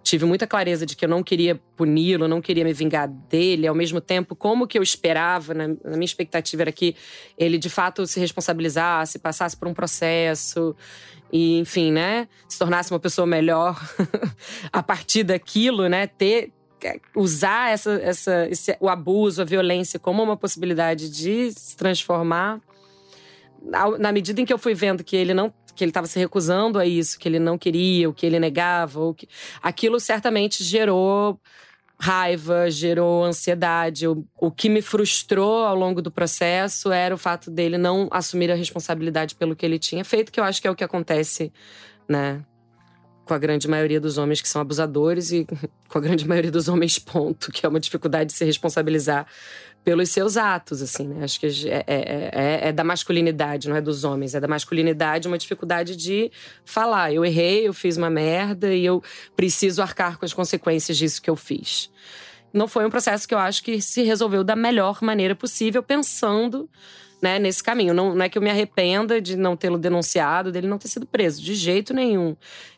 tive muita clareza de que eu não queria puni-lo, não queria me vingar dele, ao mesmo tempo, como que eu esperava, na, minha expectativa era que ele de fato se responsabilizasse, passasse por um processo e, enfim, né, se tornasse uma pessoa melhor a partir daquilo, né, ter usar essa, essa, esse, o abuso, a violência como uma possibilidade de se transformar. Na medida em que eu fui vendo que ele não que ele estava se recusando a isso, que ele não queria, o que ele negava, o que... aquilo certamente gerou raiva, gerou ansiedade. O, o que me frustrou ao longo do processo era o fato dele não assumir a responsabilidade pelo que ele tinha feito, que eu acho que é o que acontece, né? Com a grande maioria dos homens que são abusadores e com a grande maioria dos homens, ponto, que é uma dificuldade de se responsabilizar pelos seus atos, assim, né? Acho que é, é, é, é, da masculinidade, não é dos homens. É da masculinidade uma dificuldade de falar. Eu errei, eu fiz uma merda e eu preciso arcar com as consequências disso que eu fiz. Não foi um processo que eu acho que se resolveu da melhor maneira possível, pensando né, nesse caminho. Não, não é que eu me arrependa de não tê-lo denunciado, dele não ter sido preso, de jeito nenhum.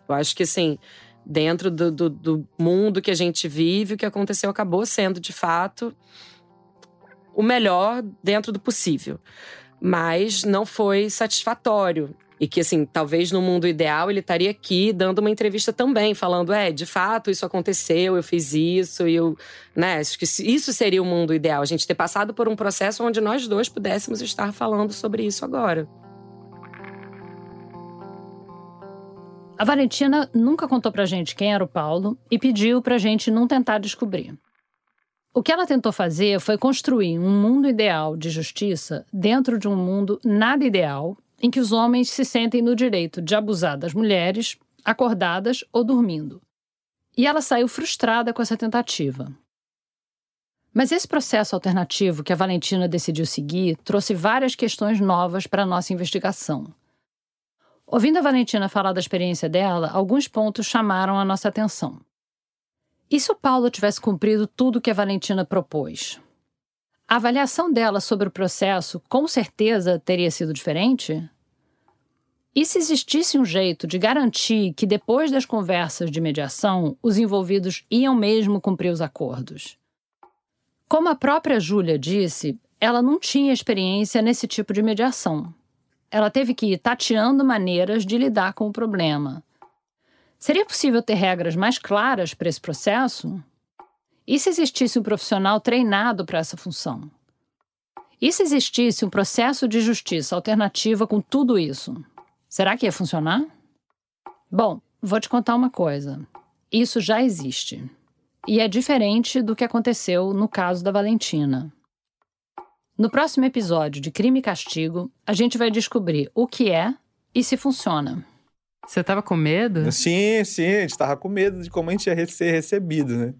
Eu acho que, assim, dentro do, do, do mundo que a gente vive, o que aconteceu acabou sendo, de fato, o melhor dentro do possível. Mas não foi satisfatório. E que, assim, talvez no mundo ideal ele estaria aqui dando uma entrevista também, falando: é, de fato, isso aconteceu, eu fiz isso, e eu. Né, acho que isso seria o mundo ideal, a gente ter passado por um processo onde nós dois pudéssemos estar falando sobre isso agora. A Valentina nunca contou pra gente quem era o Paulo e pediu pra gente não tentar descobrir. O que ela tentou fazer foi construir um mundo ideal de justiça dentro de um mundo nada ideal, em que os homens se sentem no direito de abusar das mulheres, acordadas ou dormindo. E ela saiu frustrada com essa tentativa. Mas esse processo alternativo que a Valentina decidiu seguir trouxe várias questões novas para a nossa investigação. Ouvindo a Valentina falar da experiência dela, alguns pontos chamaram a nossa atenção. E se o Paulo tivesse cumprido tudo que a Valentina propôs? A avaliação dela sobre o processo com certeza teria sido diferente? E se existisse um jeito de garantir que depois das conversas de mediação os envolvidos iam mesmo cumprir os acordos? Como a própria Júlia disse, ela não tinha experiência nesse tipo de mediação. Ela teve que ir tateando maneiras de lidar com o problema. Seria possível ter regras mais claras para esse processo? E se existisse um profissional treinado para essa função? E se existisse um processo de justiça alternativa com tudo isso? Será que ia funcionar? Bom, vou te contar uma coisa. Isso já existe. E é diferente do que aconteceu no caso da Valentina. No próximo episódio de Crime e Castigo, a gente vai descobrir o que é e se funciona. Você tava com medo? Sim, sim, a gente tava com medo de como a gente ia ser recebido, né?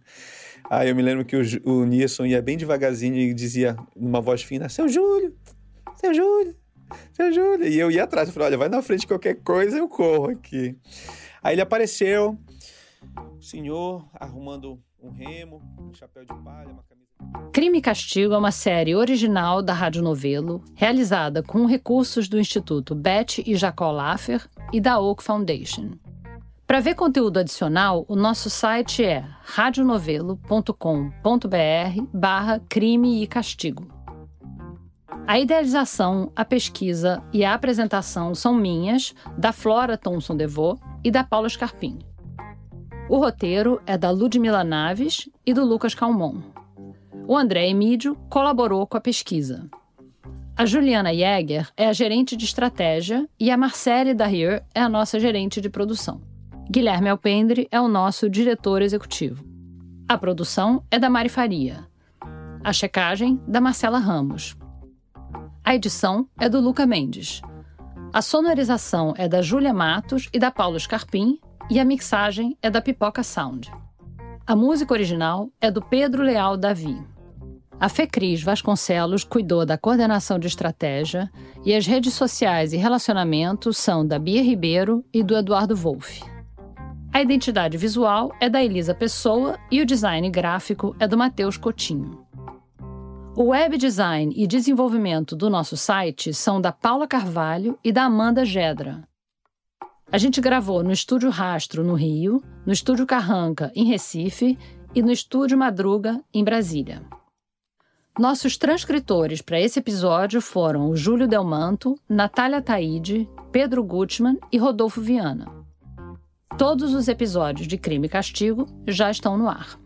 Aí eu me lembro que o, o Nilson ia bem devagarzinho e dizia numa voz fina: Seu Júlio, seu Júlio, seu Júlio. E eu ia atrás, eu falei: Olha, vai na frente qualquer coisa, eu corro aqui. Aí ele apareceu, o senhor arrumando um remo, um chapéu de palha, uma camisa. Crime e Castigo é uma série original da Rádio Novelo, realizada com recursos do Instituto Beth e Jacó Laffer e da Oak Foundation. Para ver conteúdo adicional, o nosso site é radionovelo.com.br barra crime e castigo. A idealização, a pesquisa e a apresentação são minhas, da Flora Thomson DeVoe e da Paula Scarpim. O roteiro é da Ludmila Naves e do Lucas Calmon. O André Emídio colaborou com a pesquisa. A Juliana Jäger é a gerente de estratégia e a Marcele Darrier é a nossa gerente de produção. Guilherme Alpendre é o nosso diretor executivo. A produção é da Mari Faria. A checagem, da Marcela Ramos. A edição é do Luca Mendes. A sonorização é da Júlia Matos e da Paulo Scarpim e a mixagem é da Pipoca Sound. A música original é do Pedro Leal Davi. A Fecris Vasconcelos cuidou da coordenação de estratégia e as redes sociais e relacionamentos são da Bia Ribeiro e do Eduardo Wolff. A identidade visual é da Elisa Pessoa e o design gráfico é do Matheus Cotinho. O web design e desenvolvimento do nosso site são da Paula Carvalho e da Amanda Gedra. A gente gravou no Estúdio Rastro, no Rio, no Estúdio Carranca, em Recife, e no Estúdio Madruga, em Brasília. Nossos transcritores para esse episódio foram o Júlio Delmanto, Natália Taide, Pedro Gutmann e Rodolfo Viana. Todos os episódios de Crime e Castigo já estão no ar.